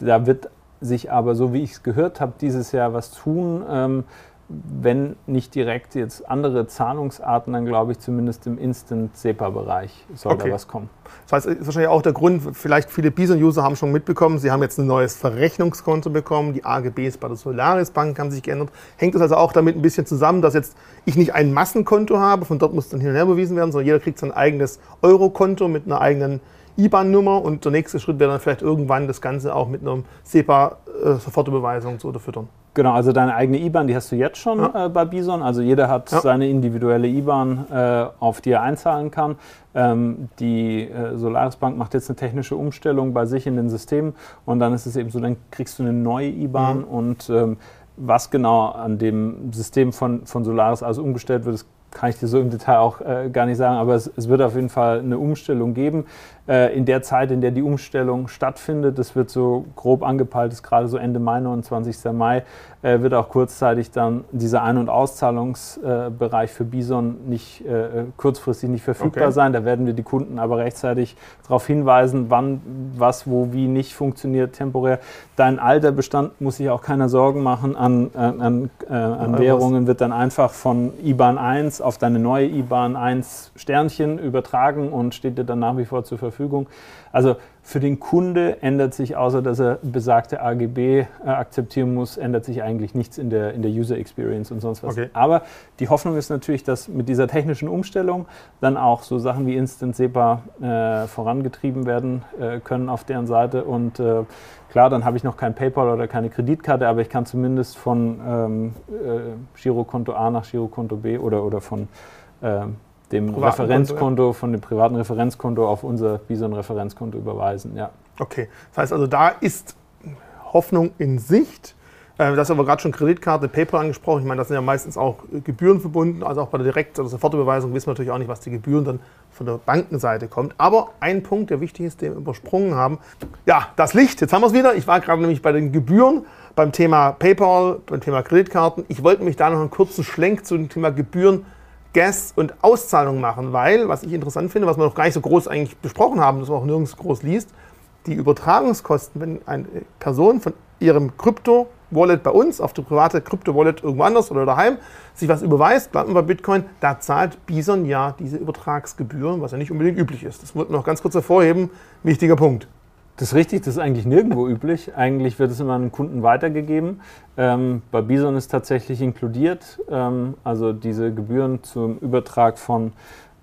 Speaker 2: Da wird sich aber, so wie ich es gehört habe, dieses Jahr was tun. Ähm, wenn nicht direkt jetzt andere Zahlungsarten, dann glaube ich zumindest im Instant-SEPA-Bereich soll okay. da was kommen.
Speaker 1: Das heißt, ist wahrscheinlich auch der Grund, vielleicht viele Bison-User haben schon mitbekommen, sie haben jetzt ein neues Verrechnungskonto bekommen, die AGBs bei der Solaris Bank haben sich geändert. Hängt das also auch damit ein bisschen zusammen, dass jetzt ich nicht ein Massenkonto habe, von dort muss dann hin und her bewiesen werden, sondern jeder kriegt sein eigenes Euro-Konto mit einer eigenen IBAN-Nummer und der nächste Schritt wäre dann vielleicht irgendwann das Ganze auch mit einer SEPA-Sofortüberweisung äh, zu unterfüttern.
Speaker 2: Genau, also deine eigene IBAN, die hast du jetzt schon ja. äh, bei Bison. Also jeder hat ja. seine individuelle IBAN, äh, auf die er einzahlen kann. Ähm, die äh, Solaris Bank macht jetzt eine technische Umstellung bei sich in den Systemen und dann ist es eben so, dann kriegst du eine neue IBAN mhm. und ähm, was genau an dem System von, von Solaris also umgestellt wird, das kann ich dir so im Detail auch äh, gar nicht sagen, aber es, es, wird auf jeden Fall eine Umstellung geben. Äh, in der Zeit, in der die Umstellung stattfindet, das wird so grob angepeilt, ist gerade so Ende Mai, 29. Mai, äh, wird auch kurzzeitig dann dieser Ein- und Auszahlungsbereich für Bison nicht äh, kurzfristig nicht verfügbar okay. sein. Da werden wir die Kunden aber rechtzeitig darauf hinweisen, wann was, wo, wie nicht funktioniert temporär. Dein alter Bestand muss sich auch keiner Sorgen machen. An, an, an, an Währungen wird dann einfach von IBAN 1 auf deine neue IBAN 1 Sternchen übertragen und steht dir dann nach wie vor zur Verfügung. Also für den Kunde ändert sich, außer dass er besagte AGB äh, akzeptieren muss, ändert sich eigentlich nichts in der, in der User Experience und sonst was. Okay. Aber die Hoffnung ist natürlich, dass mit dieser technischen Umstellung dann auch so Sachen wie Instant SEPA äh, vorangetrieben werden äh, können auf deren Seite. Und äh, klar, dann habe ich noch kein PayPal oder keine Kreditkarte, aber ich kann zumindest von ähm, äh, Girokonto A nach Girokonto B oder, oder von dem Referenzkonto, von dem privaten Referenzkonto auf unser Bison-Referenzkonto überweisen. Ja.
Speaker 1: Okay, das heißt also, da ist Hoffnung in Sicht. Äh, das ist aber gerade schon Kreditkarte, PayPal angesprochen. Ich meine, das sind ja meistens auch Gebühren verbunden. Also auch bei der Direkt- oder Sofortüberweisung wissen wir natürlich auch nicht, was die Gebühren dann von der Bankenseite kommt. Aber ein Punkt, der wichtig ist, den wir übersprungen haben. Ja, das Licht. Jetzt haben wir es wieder. Ich war gerade nämlich bei den Gebühren beim Thema PayPal, beim Thema Kreditkarten. Ich wollte mich da noch einen kurzen Schlenk zu dem Thema Gebühren Gas- und Auszahlung machen, weil, was ich interessant finde, was wir noch gar nicht so groß eigentlich besprochen haben, das man auch nirgends groß liest, die Übertragungskosten, wenn eine Person von ihrem Krypto-Wallet bei uns auf die private Krypto-Wallet irgendwo anders oder daheim sich was überweist, bleibt man bei Bitcoin, da zahlt Bison ja diese Übertragsgebühren, was ja nicht unbedingt üblich ist. Das wird noch ganz kurz hervorheben. Wichtiger Punkt.
Speaker 2: Das ist richtig, das ist eigentlich nirgendwo üblich. Eigentlich wird es immer an den Kunden weitergegeben. Ähm, bei Bison ist tatsächlich inkludiert. Ähm, also diese Gebühren zum Übertrag von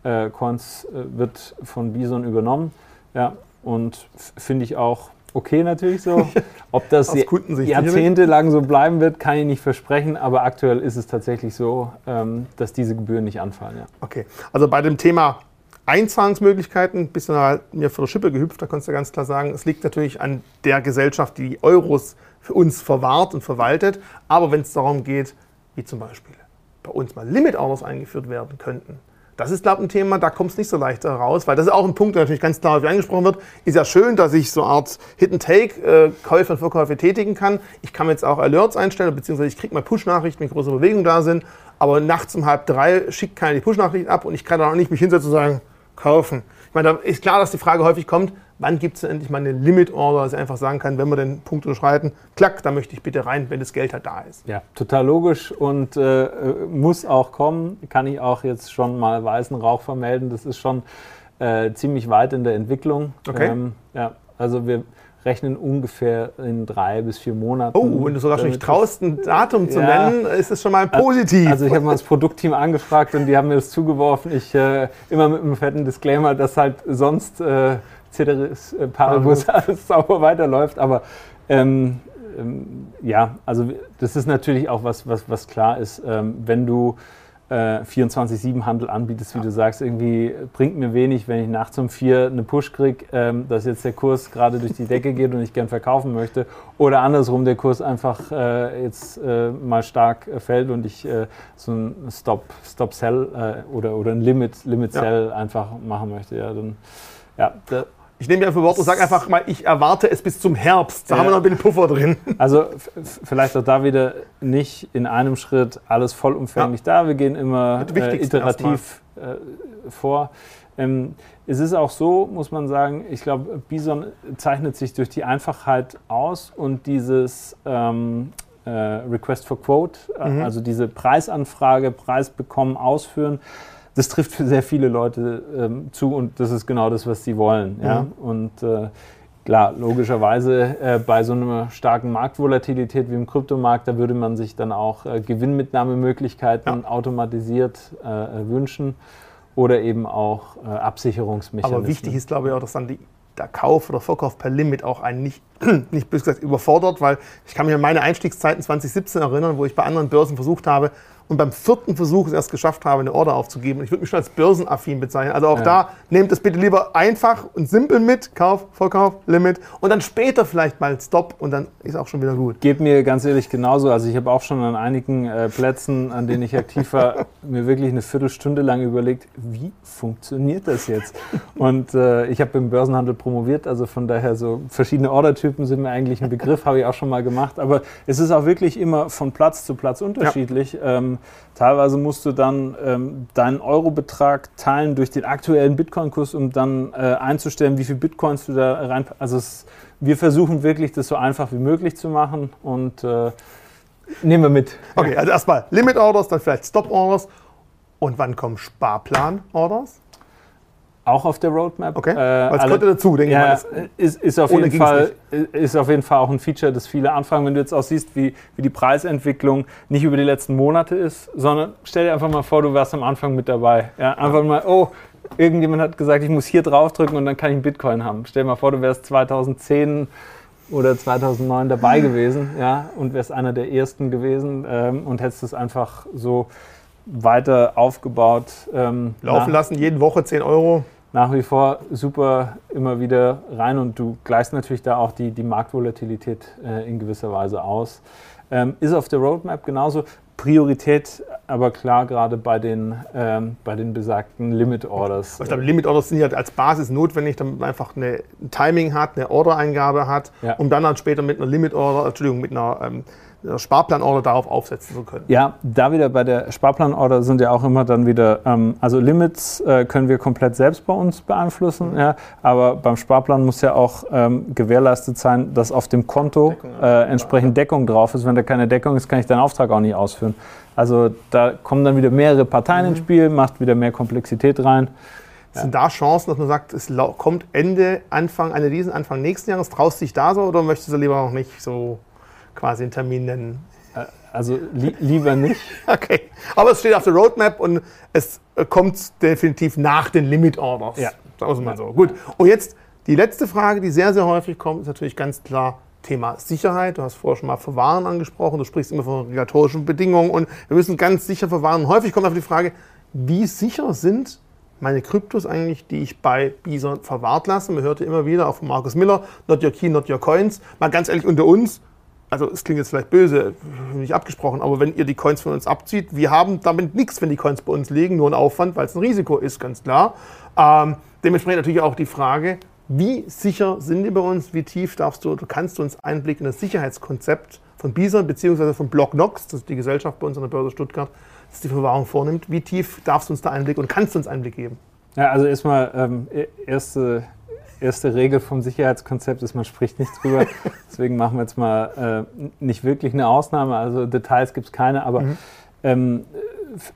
Speaker 2: äh, Coins äh, wird von Bison übernommen. Ja, und finde ich auch okay natürlich so. Ob das jahrzehntelang so bleiben wird, kann ich nicht versprechen, aber aktuell ist es tatsächlich so, ähm, dass diese Gebühren nicht anfallen. Ja.
Speaker 1: Okay, also bei dem Thema Einzahlungsmöglichkeiten, bisschen halt mir vor der Schippe gehüpft, da kannst du ganz klar sagen, es liegt natürlich an der Gesellschaft, die Euros für uns verwahrt und verwaltet. Aber wenn es darum geht, wie zum Beispiel bei uns mal Limit Orders eingeführt werden könnten, das ist, glaube ich, ein Thema, da kommt es nicht so leicht raus, weil das ist auch ein Punkt, der natürlich ganz klar angesprochen wird. Ist ja schön, dass ich so eine Art Hit-and-Take, äh, Käufe und Verkäufe tätigen kann. Ich kann jetzt auch Alerts einstellen, beziehungsweise ich kriege mal Push-Nachrichten, wenn große Bewegungen da sind. Aber nachts um halb drei schickt keiner die Push-Nachrichten ab und ich kann dann auch nicht mich hinsetzen und sagen, kaufen. Ich meine, da ist klar, dass die Frage häufig kommt, Wann gibt es endlich mal eine Limit-Order, dass ich einfach sagen kann, wenn wir den Punkt unterschreiten, klack, da möchte ich bitte rein, wenn das Geld halt da ist.
Speaker 2: Ja, total logisch und äh, muss auch kommen. Kann ich auch jetzt schon mal weißen Rauch vermelden. Das ist schon äh, ziemlich weit in der Entwicklung.
Speaker 1: Okay.
Speaker 2: Ähm, ja, also wir rechnen ungefähr in drei bis vier Monaten.
Speaker 1: Oh, wenn du sogar schon nicht traust, ein Datum zu
Speaker 2: Ja.
Speaker 1: nennen, ist es schon mal positiv.
Speaker 2: Also ich habe mal das Produktteam angefragt und die haben mir das zugeworfen. Ich äh, immer mit einem fetten Disclaimer, dass halt sonst äh, Ceteris äh, Paribus alles sauber weiterläuft. Aber ähm, ähm, ja, also das ist natürlich auch was, was, was klar ist, ähm, wenn du äh, 24-7-Handel anbietest, wie du sagst, irgendwie bringt mir wenig, wenn ich nachts um vier eine Push kriege, ähm, dass jetzt der Kurs gerade durch die Decke geht und ich gern verkaufen möchte. Oder andersrum, der Kurs einfach äh, jetzt äh, mal stark äh, fällt und ich äh, so ein Stop, Stop Sell äh, oder, oder ein Limit, Limit
Speaker 1: Ja.
Speaker 2: Sell einfach machen möchte. Ja, dann, ja, da,
Speaker 1: ich nehme mir für Wort und sage einfach mal, ich erwarte es bis zum Herbst. Da
Speaker 2: Ja.
Speaker 1: haben wir noch ein bisschen Puffer drin.
Speaker 2: Also vielleicht auch da wieder nicht in einem Schritt alles vollumfänglich da. Wir gehen immer äh, iterativ äh, vor. Ähm, es ist auch so, muss man sagen, ich glaube, Bison zeichnet sich durch die Einfachheit aus und dieses ähm, äh, Request for Quote, äh,
Speaker 1: Mhm.
Speaker 2: also diese Preisanfrage, Preis bekommen, ausführen, das trifft für sehr viele Leute ähm, zu und das ist genau das, was sie wollen. Ja?
Speaker 1: Mhm.
Speaker 2: Und äh, Klar, logischerweise äh, bei so einer starken Marktvolatilität wie im Kryptomarkt, da würde man sich dann auch äh, Gewinnmitnahmemöglichkeiten automatisiert äh, wünschen oder eben auch äh, Absicherungsmechanismen.
Speaker 1: Aber wichtig ist, glaube ich, auch, dass dann die, der Kauf oder Verkauf per Limit auch einen nicht, nicht bös gesagt überfordert, weil ich kann mich an meine Einstiegszeiten 2017 erinnern, wo ich bei anderen Börsen versucht habe und beim vierten Versuch es erst geschafft habe, eine Order aufzugeben. Und ich würde mich schon als börsenaffin bezeichnen. Also auch
Speaker 2: Ja.
Speaker 1: da nehmt es bitte lieber einfach und simpel mit, Kauf, Verkauf, Limit und dann später vielleicht mal Stop und dann ist auch schon wieder gut.
Speaker 2: Geht mir ganz ehrlich genauso. Also ich habe auch schon an einigen äh, Plätzen, an denen ich aktiv war, mir wirklich eine Viertelstunde lang überlegt, wie funktioniert das jetzt? Und äh, ich habe im Börsenhandel promoviert, also von daher so verschiedene Ordertypen sind mir eigentlich ein Begriff, habe ich auch schon mal gemacht. Aber es ist auch wirklich immer von Platz zu Platz unterschiedlich. Ähm, teilweise musst du dann ähm, deinen Eurobetrag teilen durch den aktuellen Bitcoin-Kurs, um dann äh, einzustellen, wie viel Bitcoins du da rein. Also es, wir versuchen wirklich, das so einfach wie möglich zu machen und äh, nehmen wir mit.
Speaker 1: Okay, also erstmal Limit Orders, dann vielleicht Stop Orders und wann kommen Sparplan Orders?
Speaker 2: Auch auf der Roadmap.
Speaker 1: Okay,
Speaker 2: Äh, alle-
Speaker 1: gehört dazu, denke
Speaker 2: ja,
Speaker 1: ich mal. Das-
Speaker 2: ist, ist, auf jeden Fall, ist auf jeden Fall auch ein Feature, das viele anfangen. Wenn du jetzt auch siehst, wie, wie die Preisentwicklung nicht über die letzten Monate ist, sondern stell dir einfach mal vor, du wärst am Anfang mit dabei. Ja, einfach mal, oh, irgendjemand hat gesagt, ich muss hier draufdrücken und dann kann ich einen Bitcoin haben. Stell dir mal vor, du wärst 2010 oder 2009 dabei gewesen ja, und wärst einer der ersten gewesen ähm, und hättest es einfach so weiter aufgebaut. Ähm,
Speaker 1: Laufen lassen, jede Woche 10 Euro.
Speaker 2: nach wie vor super immer wieder rein und du gleichst natürlich da auch die, die Marktvolatilität äh, in gewisser Weise aus. Ähm, ist auf der Roadmap genauso. Priorität aber klar gerade bei den, ähm, bei den besagten Limit Orders.
Speaker 1: Ich glaube, Limit Orders sind ja als Basis notwendig, damit man einfach eine, ein Timing hat, eine Ordereingabe hat,
Speaker 2: Ja.
Speaker 1: um dann, dann später mit einer Limit Order, Entschuldigung, mit einer, ähm, einer Sparplan-Order darauf aufsetzen zu können.
Speaker 2: Ja, da wieder bei der Sparplanorder sind ja auch immer dann wieder, ähm, also Limits äh, können wir komplett selbst bei uns beeinflussen, ja, aber beim Sparplan muss ja auch ähm, gewährleistet sein, dass auf dem Konto
Speaker 1: Deckung,
Speaker 2: äh, entsprechend Deckung drauf ist. Wenn da keine Deckung ist, kann ich deinen Auftrag auch nicht ausführen. Also da kommen dann wieder mehrere Parteien ins Spiel, macht wieder mehr Komplexität rein.
Speaker 1: Sind da Chancen, dass man sagt, es kommt Ende, Anfang, Ende diesen, Anfang nächsten Jahres? Traust du dich da so oder möchtest du lieber noch nicht so quasi einen Termin nennen?
Speaker 2: Also li lieber nicht.
Speaker 1: Okay, aber es steht auf der Roadmap und es äh, kommt definitiv nach den Limit Orders.
Speaker 2: Ja.
Speaker 1: Sagen wir mal so. Gut, und jetzt die letzte Frage, die sehr, sehr häufig kommt, ist natürlich ganz klar Thema Sicherheit. Du hast vorher schon mal Verwahren angesprochen, du sprichst immer von regulatorischen Bedingungen und wir müssen ganz sicher verwahren. Häufig kommt auf die Frage, wie sicher sind meine Kryptos eigentlich, die ich bei Bison verwahrt lasse? Man hörte immer wieder auch von Markus Miller, not your key, not your coins. Mal ganz ehrlich unter uns, also es klingt jetzt vielleicht böse, nicht abgesprochen, aber wenn ihr die Coins von uns abzieht, wir haben damit nichts, wenn die Coins bei uns liegen, nur ein Aufwand, weil es ein Risiko ist, ganz klar. Ähm, dementsprechend natürlich auch die Frage, wie sicher sind die bei uns, wie tief darfst du oder kannst du uns Einblick in das Sicherheitskonzept von Bison bzw. von Blocknox, das ist die Gesellschaft bei uns an der Börse Stuttgart, das die Verwahrung vornimmt, wie tief darfst du uns da Einblick und kannst du uns Einblick geben?
Speaker 2: Ja, also erstmal ähm, e- erste erste Regel vom Sicherheitskonzept ist, man spricht nicht drüber. Deswegen machen wir jetzt mal äh, nicht wirklich eine Ausnahme. Also Details gibt es keine, aber mhm. ähm,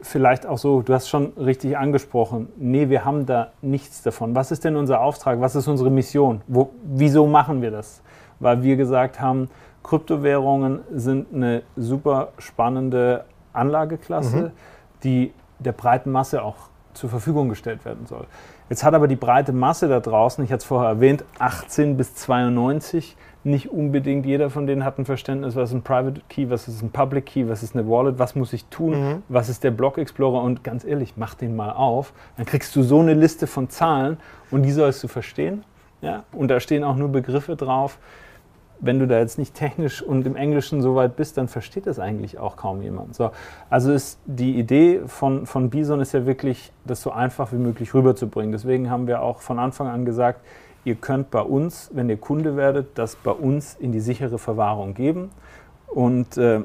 Speaker 2: vielleicht auch so, du hast schon richtig angesprochen, nee, wir haben da nichts davon. Was ist denn unser Auftrag? Was ist unsere Mission? Wo, wieso machen wir das? Weil wir gesagt haben, Kryptowährungen sind eine super spannende Anlageklasse, mhm. die der breiten Masse auch zur Verfügung gestellt werden soll. Jetzt hat aber die breite Masse da draußen, ich hatte es vorher erwähnt, 18 bis 92, nicht unbedingt jeder von denen hat ein Verständnis, was ist ein Private Key, was ist ein Public Key, was ist eine Wallet, was muss ich tun, mhm. was ist der Block Explorer und ganz ehrlich, mach den mal auf, dann kriegst du so eine Liste von Zahlen und die sollst du verstehen. Ja? Und da stehen auch nur Begriffe drauf, wenn du da jetzt nicht technisch und im Englischen so weit bist, dann versteht das eigentlich auch kaum jemand. So, also ist die Idee von, von Bison ist ja wirklich, das so einfach wie möglich rüberzubringen. Deswegen haben wir auch von Anfang an gesagt, ihr könnt bei uns, wenn ihr Kunde werdet, das bei uns in die sichere Verwahrung geben. Und äh,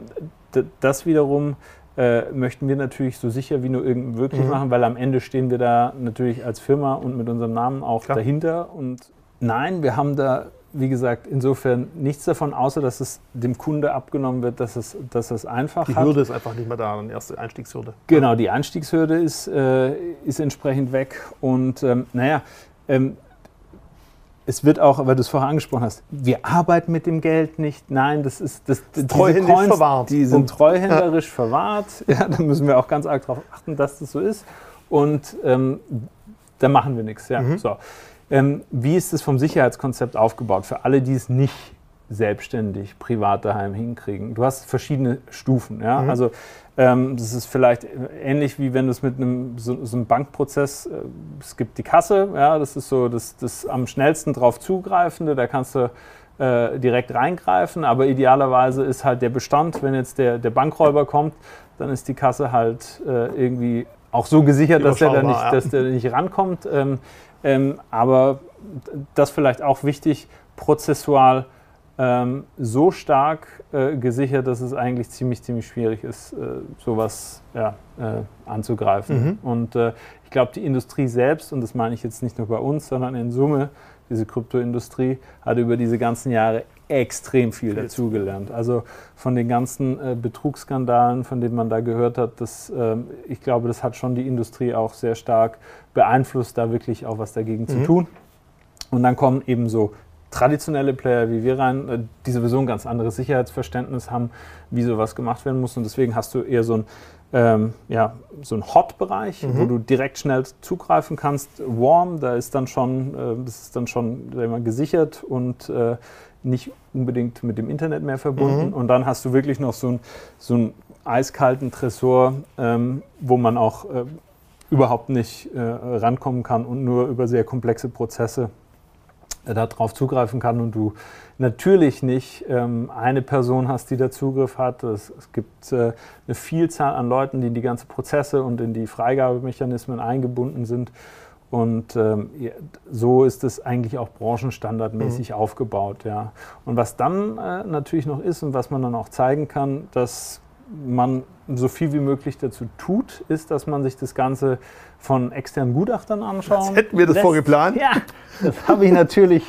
Speaker 2: das wiederum äh, möchten wir natürlich so sicher wie nur irgend möglich mhm. machen, weil am Ende stehen wir da natürlich als Firma und mit unserem Namen auch Klar. dahinter. Und nein, wir haben da wie gesagt, insofern nichts davon, außer dass es dem Kunde abgenommen wird, dass es, dass es einfach
Speaker 1: Die Hürde hat. ist einfach nicht mehr da, eine erste Einstiegshürde.
Speaker 2: Genau, die Einstiegshürde ist, äh, ist entsprechend weg. Und ähm, naja, ähm, es wird auch, weil du es vorher angesprochen hast, wir arbeiten mit dem Geld nicht. Nein, das ist das,
Speaker 1: das treuhänderisch Coins, verwahrt.
Speaker 2: Die sind treuhänderisch ja. verwahrt. Ja, da müssen wir auch ganz arg darauf achten, dass das so ist. Und ähm, da machen wir nichts. Ja. Mhm. So. Ähm, wie ist es vom Sicherheitskonzept aufgebaut für alle, die es nicht selbstständig privat daheim hinkriegen? Du hast verschiedene Stufen. Ja? Mhm. Also ähm, das ist vielleicht ähnlich wie wenn du es mit einem so, so einem Bankprozess, äh, es gibt die Kasse, ja, das ist so das, das am schnellsten drauf zugreifende, da kannst du äh, direkt reingreifen, aber idealerweise ist halt der Bestand, wenn jetzt der, der Bankräuber kommt, dann ist die Kasse halt äh, irgendwie auch so gesichert, dass der, da nicht, ja. dass der nicht rankommt. Ähm, ähm, aber das vielleicht auch wichtig, prozessual ähm, so stark äh, gesichert, dass es eigentlich ziemlich, ziemlich schwierig ist, äh, sowas ja, äh, anzugreifen. Mhm. Und äh, ich glaube, die Industrie selbst, und das meine ich jetzt nicht nur bei uns, sondern in Summe, diese Kryptoindustrie, hat über diese ganzen Jahre extrem viel dazugelernt. Also von den ganzen äh, Betrugsskandalen, von denen man da gehört hat, das, äh, ich glaube, das hat schon die Industrie auch sehr stark beeinflusst, da wirklich auch was dagegen mhm. zu tun. Und dann kommen eben so traditionelle Player wie wir rein, äh, die sowieso ein ganz anderes Sicherheitsverständnis haben, wie sowas gemacht werden muss. Und deswegen hast du eher so ein ähm, ja, so ein Hot-Bereich, mhm. wo du direkt schnell zugreifen kannst. Warm, da ist dann schon, äh, das ist dann schon immer gesichert und äh, nicht unbedingt mit dem Internet mehr verbunden. Mhm. Und dann hast du wirklich noch so, ein, so einen eiskalten Tresor, ähm, wo man auch äh, überhaupt nicht äh, rankommen kann und nur über sehr komplexe Prozesse darauf zugreifen kann und du natürlich nicht ähm, eine Person hast, die da Zugriff hat. Es, es gibt äh, eine Vielzahl an Leuten, die in die ganzen Prozesse und in die Freigabemechanismen eingebunden sind. Und ähm, so ist es eigentlich auch branchenstandardmäßig mhm. aufgebaut. Ja. Und was dann äh, natürlich noch ist und was man dann auch zeigen kann, dass man so viel wie möglich dazu tut, ist, dass man sich das Ganze von externen Gutachtern anschaut. Das
Speaker 1: hätten wir das lässt. vorgeplant.
Speaker 2: Ja, das habe ich natürlich.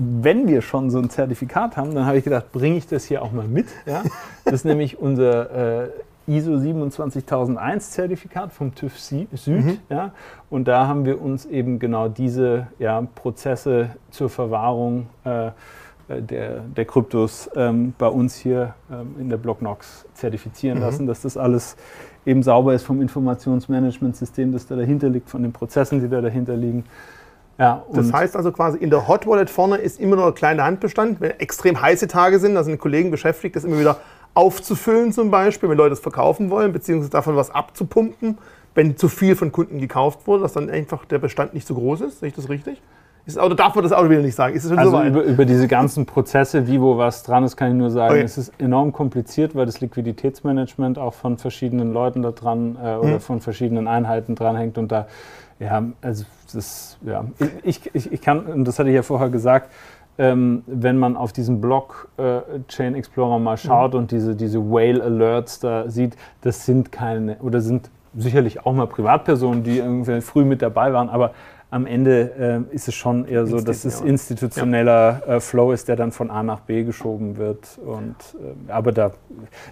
Speaker 2: Wenn wir schon so ein Zertifikat haben, dann habe ich gedacht, bringe ich das hier auch mal mit. Ja? Das ist nämlich unser äh, ISO 27001 Zertifikat vom TÜV Süd. Mhm. Ja? Und da haben wir uns eben genau diese ja, Prozesse zur Verwahrung äh, der, der Kryptos ähm, bei uns hier ähm, in der Blocknox zertifizieren mhm. lassen, dass das alles eben sauber ist vom Informationsmanagementsystem, das da dahinter liegt, von den Prozessen, die da dahinter liegen.
Speaker 1: Ja, das heißt also quasi in der Hot Wallet vorne ist immer noch ein kleiner Handbestand. Wenn extrem heiße Tage sind, da sind Kollegen beschäftigt, das immer wieder aufzufüllen zum Beispiel, wenn Leute es verkaufen wollen, beziehungsweise davon was abzupumpen, wenn zu viel von Kunden gekauft wurde, dass dann einfach der Bestand nicht so groß ist. Sehe ich das richtig? Ist Auto, darf man das Auto wieder nicht sagen?
Speaker 2: Ist also so über, über, diese ganzen Prozesse, wie wo was dran ist, kann ich nur sagen, okay. es ist enorm kompliziert, weil das Liquiditätsmanagement auch von verschiedenen Leuten da dran äh, oder hm. von verschiedenen Einheiten dranhängt und da, ja, also das, ja, ich, ich, ich kann, und das hatte ich ja vorher gesagt, ähm, wenn man auf diesen Block äh, Chain Explorer mal schaut mhm. und diese, diese Whale Alerts da sieht, das sind keine, oder sind sicherlich auch mal Privatpersonen, die irgendwie früh mit dabei waren, aber am Ende äh, ist es schon eher so, dass es institutioneller äh, Flow ist, der dann von A nach B geschoben wird. Und, äh, aber da,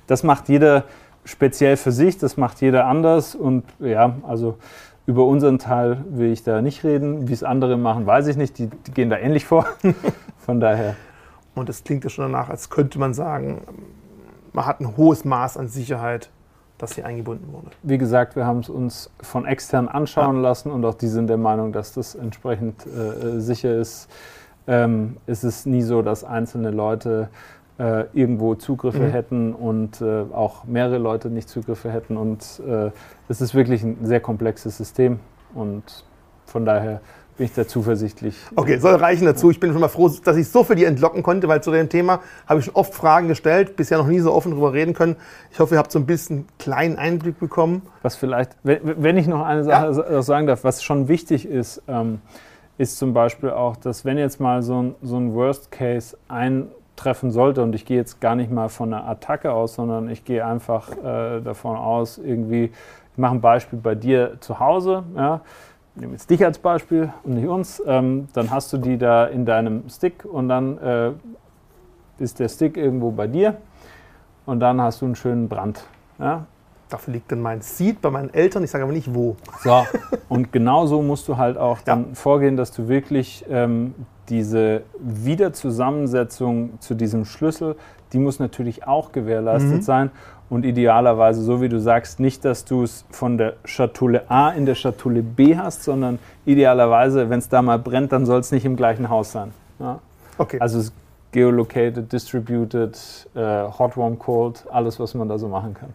Speaker 2: das macht jeder speziell für sich, das macht jeder anders. Und ja, also über unseren Teil will ich da nicht reden. Wie es andere machen, weiß ich nicht. Die, die gehen da ähnlich vor. Von daher.
Speaker 1: Und es klingt ja schon danach, als könnte man sagen, man hat ein hohes Maß an Sicherheit, das hier eingebunden wurde.
Speaker 2: Wie gesagt, wir haben es uns von extern anschauen ja. lassen und auch die sind der Meinung, dass das entsprechend äh, sicher ist. Ähm, es ist nie so, dass einzelne Leute äh, irgendwo Zugriffe mhm. hätten und äh, auch mehrere Leute nicht Zugriffe hätten. Und äh, es ist wirklich ein sehr komplexes System und von daher bin ich da zuversichtlich.
Speaker 1: Okay, soll reichen dazu. Ich bin schon mal froh, dass ich so viel die entlocken konnte, weil zu dem Thema habe ich schon oft Fragen gestellt, bisher noch nie so offen darüber reden können. Ich hoffe, ihr habt so ein bisschen einen kleinen Einblick bekommen.
Speaker 2: Was vielleicht, wenn ich noch eine Sache ja. sagen darf, was schon wichtig ist, ähm, ist zum Beispiel auch, dass wenn jetzt mal so ein, so ein Worst Case ein treffen sollte. Und ich gehe jetzt gar nicht mal von einer Attacke aus, sondern ich gehe einfach äh, davon aus, irgendwie, ich mache ein Beispiel bei dir zu Hause. Ja, nehme jetzt dich als Beispiel und nicht uns. Ähm, dann hast du die da in deinem Stick und dann äh, ist der Stick irgendwo bei dir und dann hast du einen schönen Brand. Ja?
Speaker 1: Dafür liegt dann mein Seed bei meinen Eltern, ich sage aber nicht wo.
Speaker 2: So, und genau so musst du halt auch dann ja. vorgehen, dass du wirklich ähm, diese Wiederzusammensetzung zu diesem Schlüssel, die muss natürlich auch gewährleistet mhm. sein. Und idealerweise, so wie du sagst, nicht, dass du es von der Schatulle A in der Schatulle B hast, sondern idealerweise, wenn es da mal brennt, dann soll es nicht im gleichen Haus sein. Ja? Okay. Also es geolocated, distributed, äh, hot, warm, cold, alles, was man da so machen kann.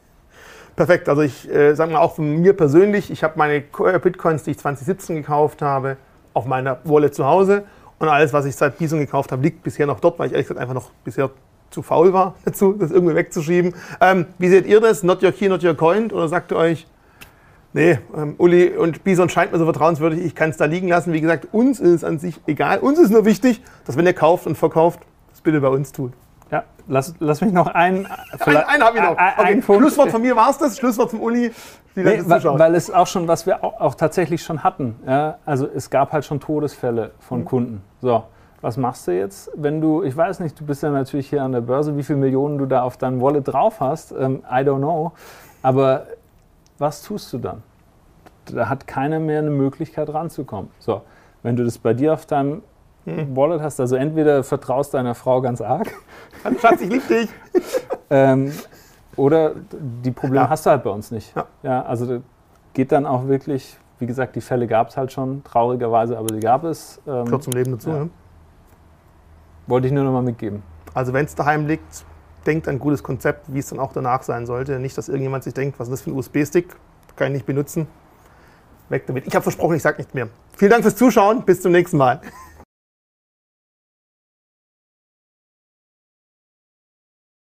Speaker 1: Perfekt. Also ich äh, sage mal auch von mir persönlich, ich habe meine Bitcoins, die ich 2017 gekauft habe, auf meiner Wallet zu Hause und alles, was ich seit Bison gekauft habe, liegt bisher noch dort, weil ich ehrlich gesagt einfach noch bisher zu faul war dazu, das irgendwie wegzuschieben. Ähm, wie seht ihr das? Not your key, not your coin? Oder sagt ihr euch, nee, ähm, Uli und Bison scheint mir so vertrauenswürdig, ich kann es da liegen lassen. Wie gesagt, uns ist es an sich egal. Uns ist nur wichtig, dass wenn ihr kauft und verkauft, das bitte bei uns tut.
Speaker 2: Ja, lass, lass mich noch einen.
Speaker 1: Ein, einen habe ich noch. Okay, Schlusswort von mir war es das. Schlusswort vom Uli.
Speaker 2: Nee, weil, weil, es auch schon, was wir auch, auch tatsächlich schon hatten. Ja? Also es gab halt schon Todesfälle von mhm. Kunden. So, was machst du jetzt, wenn du, ich weiß nicht, du bist ja natürlich hier an der Börse, wie viele Millionen du da auf deinem Wallet drauf hast, ähm, I don't know. Aber was tust du dann? Da hat keiner mehr eine Möglichkeit ranzukommen. So, wenn du das bei dir auf deinem hm. Wallet hast, also entweder vertraust deiner Frau ganz arg.
Speaker 1: Schatz, ich lieb dich.
Speaker 2: ähm, oder die Probleme ja. hast du halt bei uns nicht. Ja. ja also geht dann auch wirklich, wie gesagt, die Fälle gab es halt schon, traurigerweise, aber die gab es.
Speaker 1: Ähm, Gehört zum Leben dazu, ja.
Speaker 2: Wollte ich nur noch mal mitgeben.
Speaker 1: Also wenn es daheim liegt, denkt ein gutes Konzept, wie es dann auch danach sein sollte. Nicht, dass irgendjemand sich denkt, was ist das für ein USB-Stick, kann ich nicht benutzen. Weg damit. Ich habe versprochen, ich sage nicht mehr. Vielen Dank fürs Zuschauen, bis zum nächsten Mal.